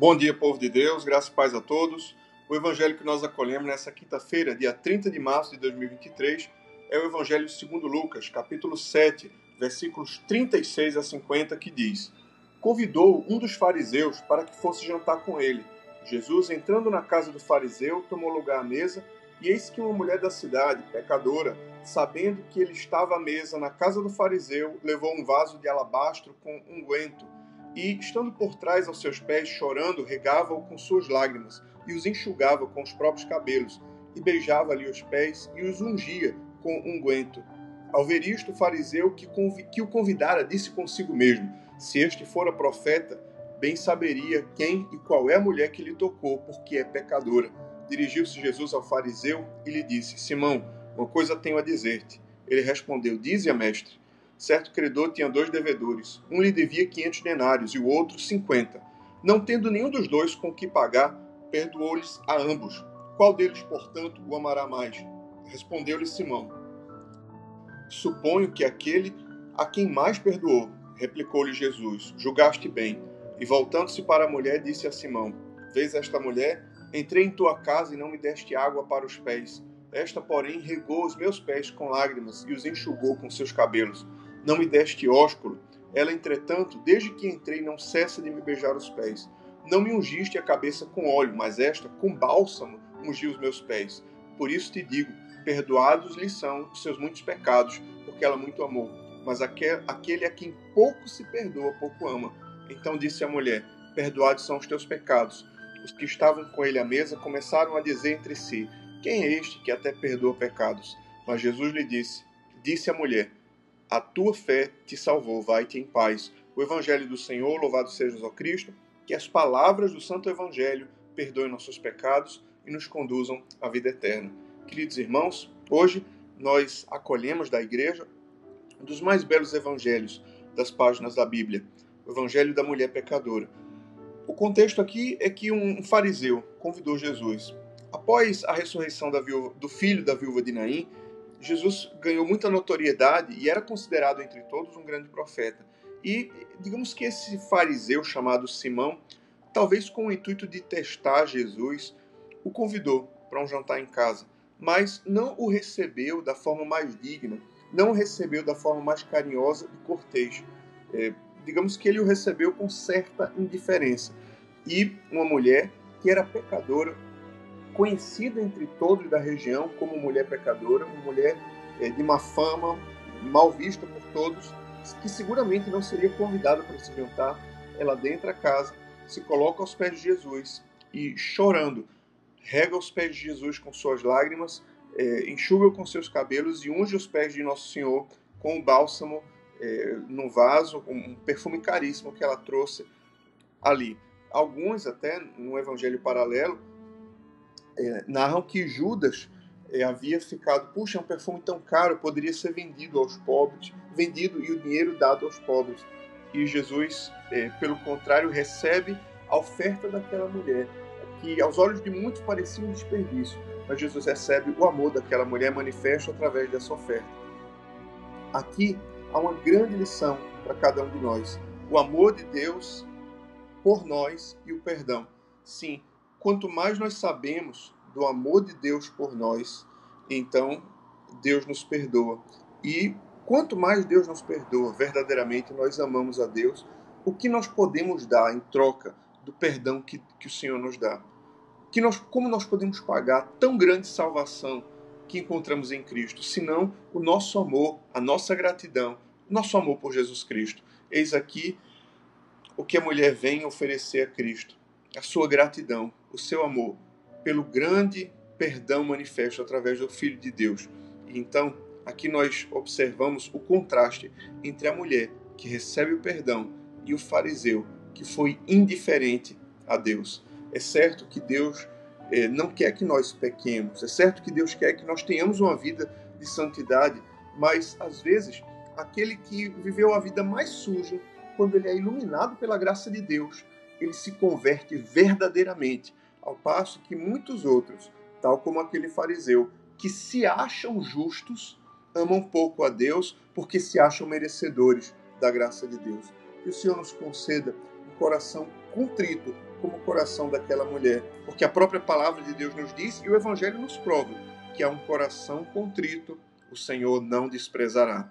Bom dia, povo de Deus, graças e paz a todos. O evangelho que nós acolhemos nessa quinta-feira, dia 30 de março de 2023, é o evangelho segundo Lucas, capítulo 7, versículos 36 a 50, que diz: Convidou um dos fariseus para que fosse jantar com ele. Jesus, entrando na casa do fariseu, tomou lugar à mesa, e eis que uma mulher da cidade, pecadora, sabendo que ele estava à mesa na casa do fariseu, levou um vaso de alabastro com unguento e, estando por trás aos seus pés, chorando, regava-o com suas lágrimas e os enxugava com os próprios cabelos, e beijava-lhe os pés e os ungia com unguento. Ao ver isto, o fariseu que, que o convidara disse consigo mesmo: Se este fora profeta, bem saberia quem e qual é a mulher que lhe tocou, porque é pecadora. Dirigiu-se Jesus ao fariseu e lhe disse: Simão, uma coisa tenho a dizer-te. Ele respondeu: Dize-a, mestre. Certo credor tinha dois devedores. Um lhe devia quinhentos denários e o outro cinquenta. Não tendo nenhum dos dois com que pagar, perdoou-lhes a ambos. Qual deles, portanto, o amará mais? Respondeu-lhe Simão. Suponho que aquele a quem mais perdoou. Replicou-lhe Jesus. Julgaste bem. E voltando-se para a mulher, disse a Simão: Vês esta mulher? Entrei em tua casa e não me deste água para os pés. Esta, porém, regou os meus pés com lágrimas e os enxugou com seus cabelos não me deste ósculo. Ela, entretanto, desde que entrei, não cessa de me beijar os pés. Não me ungiste a cabeça com óleo, mas esta, com bálsamo, ungiu os meus pés. Por isso te digo: perdoados lhe são os seus muitos pecados, porque ela muito amou. Mas aquele a quem pouco se perdoa, pouco ama. Então disse a mulher: Perdoados são os teus pecados. Os que estavam com ele à mesa começaram a dizer entre si: Quem é este que até perdoa pecados? Mas Jesus lhe disse: Disse a mulher: a tua fé te salvou, vai-te em paz. O Evangelho do Senhor, louvado seja o Cristo, que as palavras do Santo Evangelho perdoem nossos pecados e nos conduzam à vida eterna. Queridos irmãos, hoje nós acolhemos da igreja um dos mais belos evangelhos das páginas da Bíblia, o Evangelho da mulher pecadora. O contexto aqui é que um fariseu convidou Jesus. Após a ressurreição viúva, do filho da viúva de Naim, Jesus ganhou muita notoriedade e era considerado entre todos um grande profeta. E digamos que esse fariseu chamado Simão, talvez com o intuito de testar Jesus, o convidou para um jantar em casa, mas não o recebeu da forma mais digna, não o recebeu da forma mais carinhosa e cortês. É, digamos que ele o recebeu com certa indiferença. E uma mulher que era pecadora conhecida entre todos da região como mulher pecadora, uma mulher é, de má fama, mal vista por todos, que seguramente não seria convidada para esse jantar. Ela entra a casa, se coloca aos pés de Jesus e, chorando, rega os pés de Jesus com suas lágrimas, é, enxuga com seus cabelos e unge os pés de Nosso Senhor com o bálsamo é, no vaso, um perfume caríssimo que ela trouxe ali. Alguns, até no evangelho paralelo, é, narram que Judas é, havia ficado, puxa, é um perfume tão caro, poderia ser vendido aos pobres, vendido e o dinheiro dado aos pobres. E Jesus, é, pelo contrário, recebe a oferta daquela mulher, que aos olhos de muitos parecia um desperdício, mas Jesus recebe o amor daquela mulher manifesto através dessa oferta. Aqui há uma grande lição para cada um de nós: o amor de Deus por nós e o perdão. Sim, quanto mais nós sabemos do amor de Deus por nós, então Deus nos perdoa. E quanto mais Deus nos perdoa, verdadeiramente nós amamos a Deus, o que nós podemos dar em troca do perdão que, que o Senhor nos dá? Que nós, como nós podemos pagar tão grande salvação que encontramos em Cristo, senão o nosso amor, a nossa gratidão, nosso amor por Jesus Cristo? Eis aqui o que a mulher vem oferecer a Cristo, a sua gratidão, o seu amor pelo grande perdão manifesto através do Filho de Deus. E então, aqui nós observamos o contraste entre a mulher que recebe o perdão e o fariseu que foi indiferente a Deus. É certo que Deus eh, não quer que nós pequemos, é certo que Deus quer que nós tenhamos uma vida de santidade, mas às vezes aquele que viveu a vida mais suja, quando ele é iluminado pela graça de Deus, ele se converte verdadeiramente ao passo que muitos outros, tal como aquele fariseu, que se acham justos, amam pouco a Deus porque se acham merecedores da graça de Deus. Que o Senhor nos conceda um coração contrito, como o coração daquela mulher, porque a própria palavra de Deus nos diz e o Evangelho nos prova que há um coração contrito, o Senhor não desprezará.